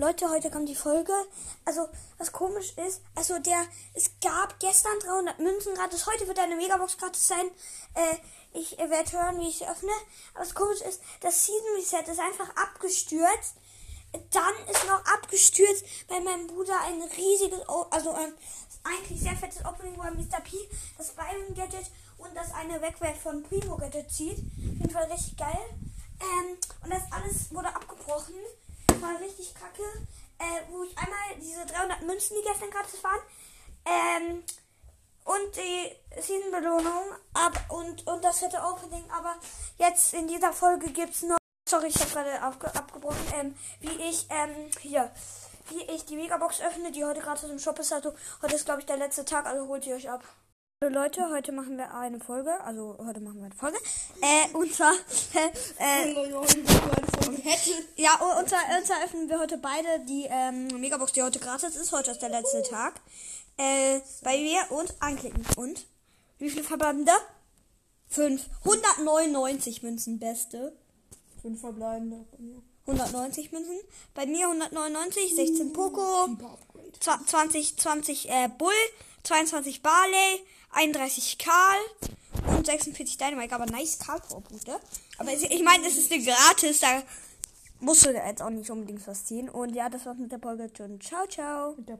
Leute, heute kommt die Folge. Also, was komisch ist, also der, es gab gestern 300 Münzen gratis, heute wird eine Megabox gratis sein. Äh, ich äh, werde hören, wie ich sie öffne. Aber was komisch ist, das Season Reset ist einfach abgestürzt. Dann ist noch abgestürzt bei meinem Bruder ein riesiges, O- also ein eigentlich sehr fettes Opening, wo er Mr. P das Byron Gadget und das eine Wegwerf von Primo Gadget zieht. Auf jeden Fall richtig geil. Ähm, und das alles abgebrochen. War richtig kacke. Äh, wo ich einmal diese 300 Münzen, die gestern gratis waren, ähm, und die Season-Belohnung ab und, und das fette Opening. Aber jetzt in dieser Folge gibt's nur. Sorry, ich habe gerade abgebrochen. Ähm, wie ich, ähm, hier, wie ich die Megabox öffne, die heute gratis im Shop ist. Also, heute ist, glaube ich, der letzte Tag, also holt ihr euch ab. Hallo Leute, heute machen wir eine Folge. Also, heute machen wir eine Folge. Äh, und zwar, äh, ja, und zwar, und zwar öffnen wir heute beide die ähm, Megabox, die heute gratis ist. Heute ist der letzte Tag. Äh, bei mir und anklicken. Und? Wie viele verbleibende? Fünf. 199 Münzen, beste. Fünf verbleibende. 190 Münzen. Bei mir 199, 16 Poco, Super Upgrade. zwa- 20, 20 äh, Bull, 22 Barley, 31 Karl 46 Dynamite. Aber nice Karl Vorpunkte. Aber ich, meine, es ist eine gratis, da musst du jetzt auch nicht unbedingt was ziehen. Und ja, das war's mit der Folge. Ciao, ciao.